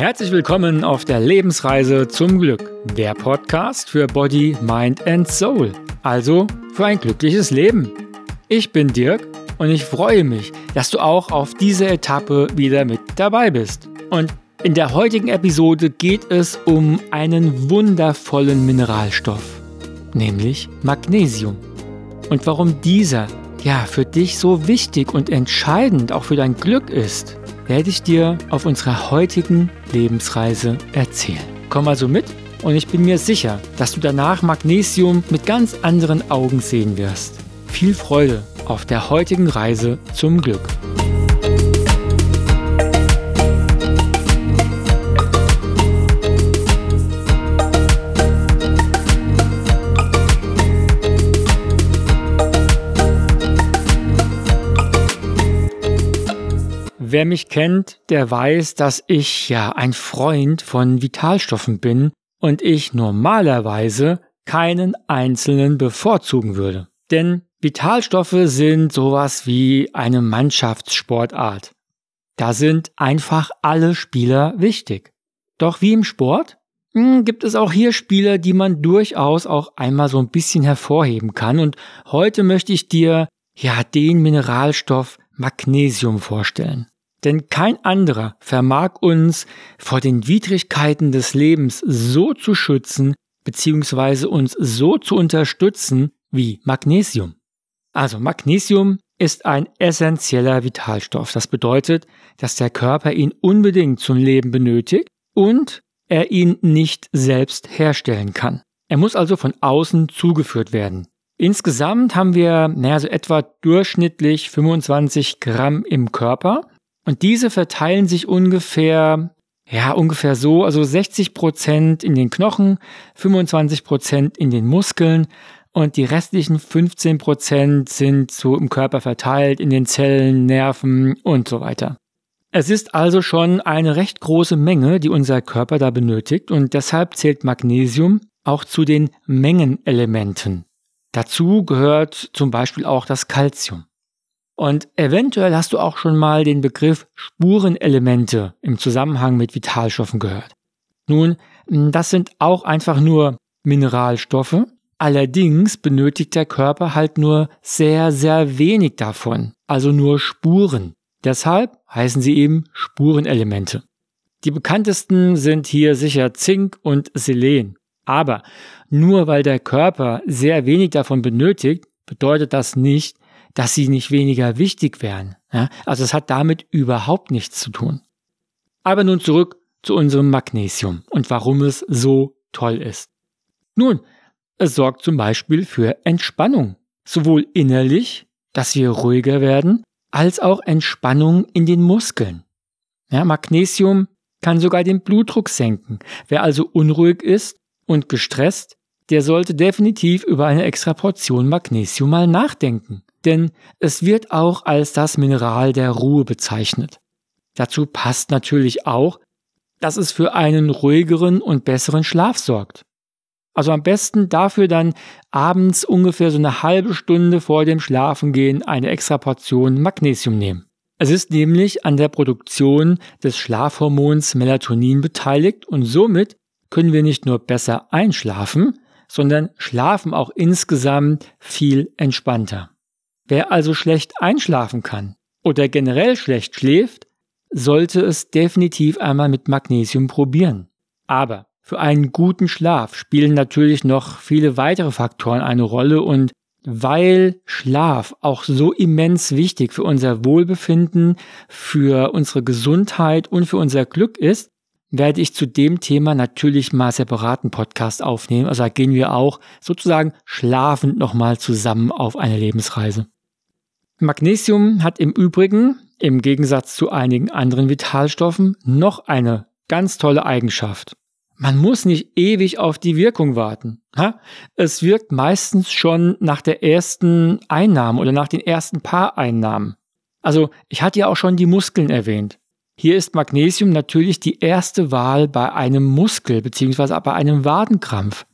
Herzlich willkommen auf der Lebensreise zum Glück, der Podcast für Body, Mind and Soul, also für ein glückliches Leben. Ich bin Dirk und ich freue mich, dass du auch auf dieser Etappe wieder mit dabei bist. Und in der heutigen Episode geht es um einen wundervollen Mineralstoff, nämlich Magnesium. Und warum dieser ja für dich so wichtig und entscheidend auch für dein Glück ist werde ich dir auf unserer heutigen Lebensreise erzählen. Komm also mit und ich bin mir sicher, dass du danach Magnesium mit ganz anderen Augen sehen wirst. Viel Freude auf der heutigen Reise zum Glück. Wer mich kennt, der weiß, dass ich ja ein Freund von Vitalstoffen bin und ich normalerweise keinen einzelnen bevorzugen würde. Denn Vitalstoffe sind sowas wie eine Mannschaftssportart. Da sind einfach alle Spieler wichtig. Doch wie im Sport hm, gibt es auch hier Spieler, die man durchaus auch einmal so ein bisschen hervorheben kann. Und heute möchte ich dir ja den Mineralstoff Magnesium vorstellen. Denn kein anderer vermag uns vor den Widrigkeiten des Lebens so zu schützen bzw. uns so zu unterstützen wie Magnesium. Also Magnesium ist ein essentieller Vitalstoff. Das bedeutet, dass der Körper ihn unbedingt zum Leben benötigt und er ihn nicht selbst herstellen kann. Er muss also von außen zugeführt werden. Insgesamt haben wir naja, so etwa durchschnittlich 25 Gramm im Körper und diese verteilen sich ungefähr, ja, ungefähr so, also 60 Prozent in den Knochen, 25 Prozent in den Muskeln und die restlichen 15 Prozent sind so im Körper verteilt, in den Zellen, Nerven und so weiter. Es ist also schon eine recht große Menge, die unser Körper da benötigt und deshalb zählt Magnesium auch zu den Mengenelementen. Dazu gehört zum Beispiel auch das Calcium. Und eventuell hast du auch schon mal den Begriff Spurenelemente im Zusammenhang mit Vitalstoffen gehört. Nun, das sind auch einfach nur Mineralstoffe. Allerdings benötigt der Körper halt nur sehr, sehr wenig davon, also nur Spuren. Deshalb heißen sie eben Spurenelemente. Die bekanntesten sind hier sicher Zink und Selen. Aber nur weil der Körper sehr wenig davon benötigt, bedeutet das nicht, dass sie nicht weniger wichtig wären. Ja? Also es hat damit überhaupt nichts zu tun. Aber nun zurück zu unserem Magnesium und warum es so toll ist. Nun, es sorgt zum Beispiel für Entspannung, sowohl innerlich, dass wir ruhiger werden, als auch Entspannung in den Muskeln. Ja, Magnesium kann sogar den Blutdruck senken. Wer also unruhig ist und gestresst, der sollte definitiv über eine extra Portion Magnesium mal nachdenken denn es wird auch als das Mineral der Ruhe bezeichnet. Dazu passt natürlich auch, dass es für einen ruhigeren und besseren Schlaf sorgt. Also am besten dafür dann abends ungefähr so eine halbe Stunde vor dem Schlafengehen eine extra Portion Magnesium nehmen. Es ist nämlich an der Produktion des Schlafhormons Melatonin beteiligt und somit können wir nicht nur besser einschlafen, sondern schlafen auch insgesamt viel entspannter. Wer also schlecht einschlafen kann oder generell schlecht schläft, sollte es definitiv einmal mit Magnesium probieren. Aber für einen guten Schlaf spielen natürlich noch viele weitere Faktoren eine Rolle und weil Schlaf auch so immens wichtig für unser Wohlbefinden, für unsere Gesundheit und für unser Glück ist, werde ich zu dem Thema natürlich mal separaten Podcast aufnehmen. Also da gehen wir auch sozusagen schlafend nochmal zusammen auf eine Lebensreise. Magnesium hat im Übrigen, im Gegensatz zu einigen anderen Vitalstoffen, noch eine ganz tolle Eigenschaft. Man muss nicht ewig auf die Wirkung warten. Es wirkt meistens schon nach der ersten Einnahme oder nach den ersten paar Einnahmen. Also ich hatte ja auch schon die Muskeln erwähnt. Hier ist Magnesium natürlich die erste Wahl bei einem Muskel bzw. bei einem Wadenkrampf.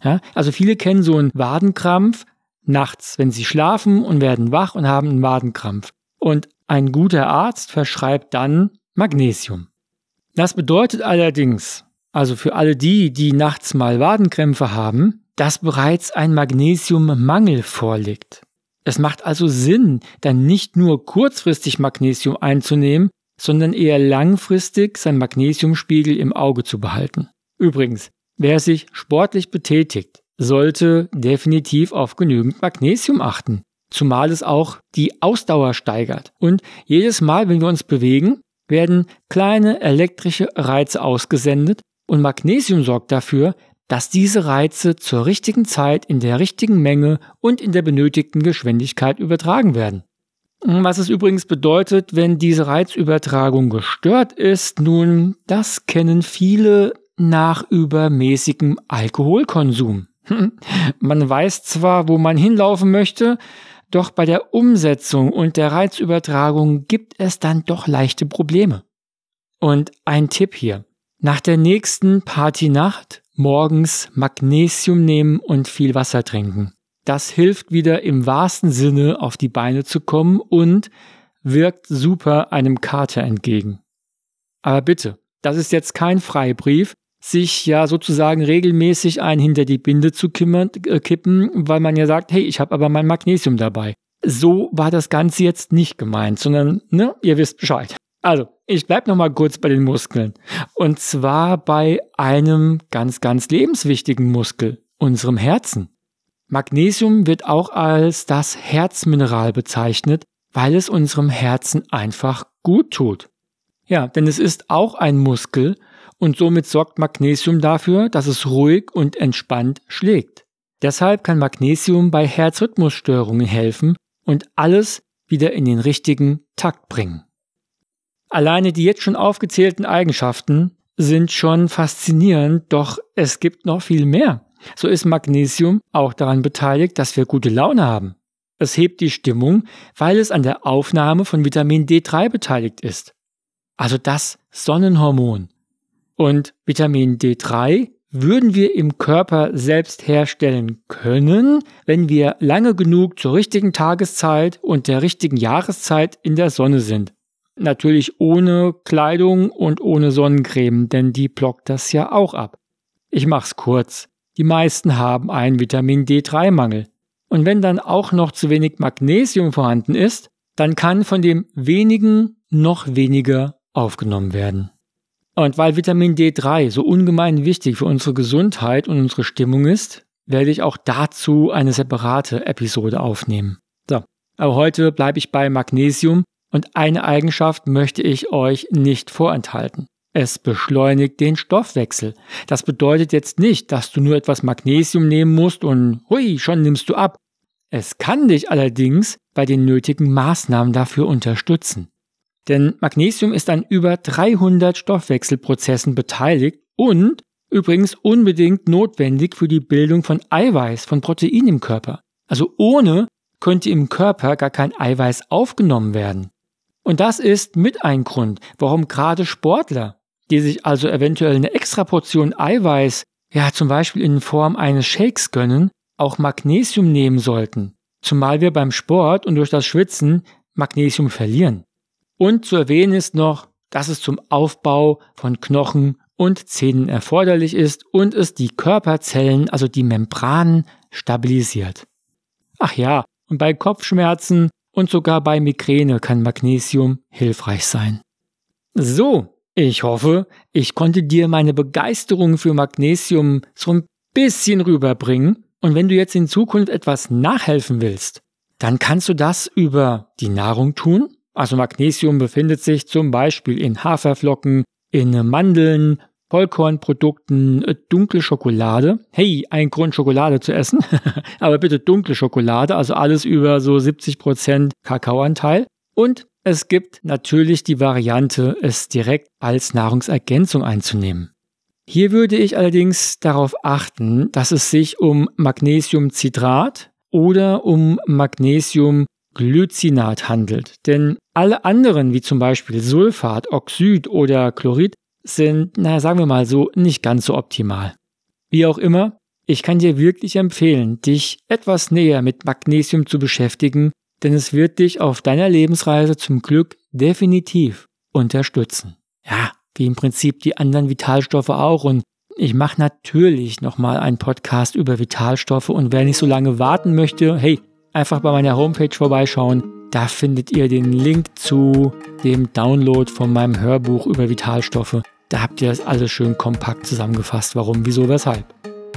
Ja, also viele kennen so einen Wadenkrampf, nachts, wenn sie schlafen und werden wach und haben einen Wadenkrampf. Und ein guter Arzt verschreibt dann Magnesium. Das bedeutet allerdings, also für alle die, die nachts mal Wadenkrämpfe haben, dass bereits ein Magnesiummangel vorliegt. Es macht also Sinn, dann nicht nur kurzfristig Magnesium einzunehmen, sondern eher langfristig sein Magnesiumspiegel im Auge zu behalten. Übrigens, wer sich sportlich betätigt, sollte definitiv auf genügend Magnesium achten, zumal es auch die Ausdauer steigert. Und jedes Mal, wenn wir uns bewegen, werden kleine elektrische Reize ausgesendet und Magnesium sorgt dafür, dass diese Reize zur richtigen Zeit in der richtigen Menge und in der benötigten Geschwindigkeit übertragen werden. Was es übrigens bedeutet, wenn diese Reizübertragung gestört ist, nun, das kennen viele nach übermäßigem Alkoholkonsum. Man weiß zwar, wo man hinlaufen möchte, doch bei der Umsetzung und der Reizübertragung gibt es dann doch leichte Probleme. Und ein Tipp hier. Nach der nächsten Partynacht morgens Magnesium nehmen und viel Wasser trinken. Das hilft wieder im wahrsten Sinne auf die Beine zu kommen und wirkt super einem Kater entgegen. Aber bitte, das ist jetzt kein Freibrief, sich ja sozusagen regelmäßig ein hinter die Binde zu äh, kippen, weil man ja sagt, hey, ich habe aber mein Magnesium dabei. So war das Ganze jetzt nicht gemeint, sondern, ne, ihr wisst Bescheid. Also, ich bleib noch mal kurz bei den Muskeln. Und zwar bei einem ganz, ganz lebenswichtigen Muskel, unserem Herzen. Magnesium wird auch als das Herzmineral bezeichnet, weil es unserem Herzen einfach gut tut. Ja, denn es ist auch ein Muskel und somit sorgt Magnesium dafür, dass es ruhig und entspannt schlägt. Deshalb kann Magnesium bei Herzrhythmusstörungen helfen und alles wieder in den richtigen Takt bringen. Alleine die jetzt schon aufgezählten Eigenschaften sind schon faszinierend, doch es gibt noch viel mehr. So ist Magnesium auch daran beteiligt, dass wir gute Laune haben. Es hebt die Stimmung, weil es an der Aufnahme von Vitamin D3 beteiligt ist. Also das Sonnenhormon. Und Vitamin D3 würden wir im Körper selbst herstellen können, wenn wir lange genug zur richtigen Tageszeit und der richtigen Jahreszeit in der Sonne sind. Natürlich ohne Kleidung und ohne Sonnencreme, denn die blockt das ja auch ab. Ich mach's kurz. Die meisten haben einen Vitamin D3-Mangel. Und wenn dann auch noch zu wenig Magnesium vorhanden ist, dann kann von dem wenigen noch weniger aufgenommen werden. Und weil Vitamin D3 so ungemein wichtig für unsere Gesundheit und unsere Stimmung ist, werde ich auch dazu eine separate Episode aufnehmen. So, aber heute bleibe ich bei Magnesium und eine Eigenschaft möchte ich euch nicht vorenthalten. Es beschleunigt den Stoffwechsel. Das bedeutet jetzt nicht, dass du nur etwas Magnesium nehmen musst und hui, schon nimmst du ab. Es kann dich allerdings bei den nötigen Maßnahmen dafür unterstützen. Denn Magnesium ist an über 300 Stoffwechselprozessen beteiligt und übrigens unbedingt notwendig für die Bildung von Eiweiß, von Protein im Körper. Also ohne könnte im Körper gar kein Eiweiß aufgenommen werden. Und das ist mit ein Grund, warum gerade Sportler die sich also eventuell eine extra Portion Eiweiß, ja zum Beispiel in Form eines Shakes gönnen, auch Magnesium nehmen sollten, zumal wir beim Sport und durch das Schwitzen Magnesium verlieren. Und zu erwähnen ist noch, dass es zum Aufbau von Knochen und Zähnen erforderlich ist und es die Körperzellen, also die Membranen, stabilisiert. Ach ja, und bei Kopfschmerzen und sogar bei Migräne kann Magnesium hilfreich sein. So, ich hoffe, ich konnte dir meine Begeisterung für Magnesium so ein bisschen rüberbringen. Und wenn du jetzt in Zukunft etwas nachhelfen willst, dann kannst du das über die Nahrung tun. Also Magnesium befindet sich zum Beispiel in Haferflocken, in Mandeln, Vollkornprodukten, äh, dunkle Schokolade. Hey, ein Grund Schokolade zu essen. Aber bitte dunkle Schokolade, also alles über so 70% Kakaoanteil. Und es gibt natürlich die Variante, es direkt als Nahrungsergänzung einzunehmen. Hier würde ich allerdings darauf achten, dass es sich um Magnesiumcitrat oder um Magnesiumglycinat handelt. Denn alle anderen, wie zum Beispiel Sulfat, Oxid oder Chlorid, sind, naja, sagen wir mal so, nicht ganz so optimal. Wie auch immer, Ich kann dir wirklich empfehlen, dich etwas näher mit Magnesium zu beschäftigen, denn es wird dich auf deiner Lebensreise zum Glück definitiv unterstützen. Ja, wie im Prinzip die anderen Vitalstoffe auch und ich mache natürlich nochmal einen Podcast über Vitalstoffe und wer nicht so lange warten möchte, hey, einfach bei meiner Homepage vorbeischauen. Da findet ihr den Link zu dem Download von meinem Hörbuch über Vitalstoffe. Da habt ihr das alles schön kompakt zusammengefasst, warum, wieso, weshalb.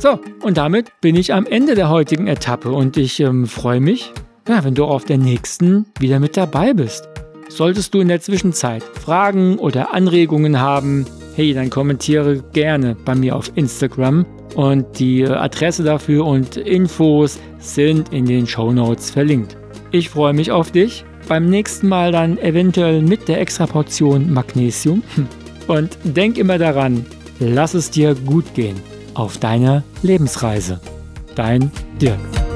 So, und damit bin ich am Ende der heutigen Etappe und ich ähm, freue mich, ja, wenn du auf der nächsten wieder mit dabei bist. Solltest du in der Zwischenzeit Fragen oder Anregungen haben, hey, dann kommentiere gerne bei mir auf Instagram und die Adresse dafür und Infos sind in den Show Notes verlinkt. Ich freue mich auf dich. Beim nächsten Mal dann eventuell mit der extra Portion Magnesium. Und denk immer daran, lass es dir gut gehen auf deiner Lebensreise. Dein Dirk.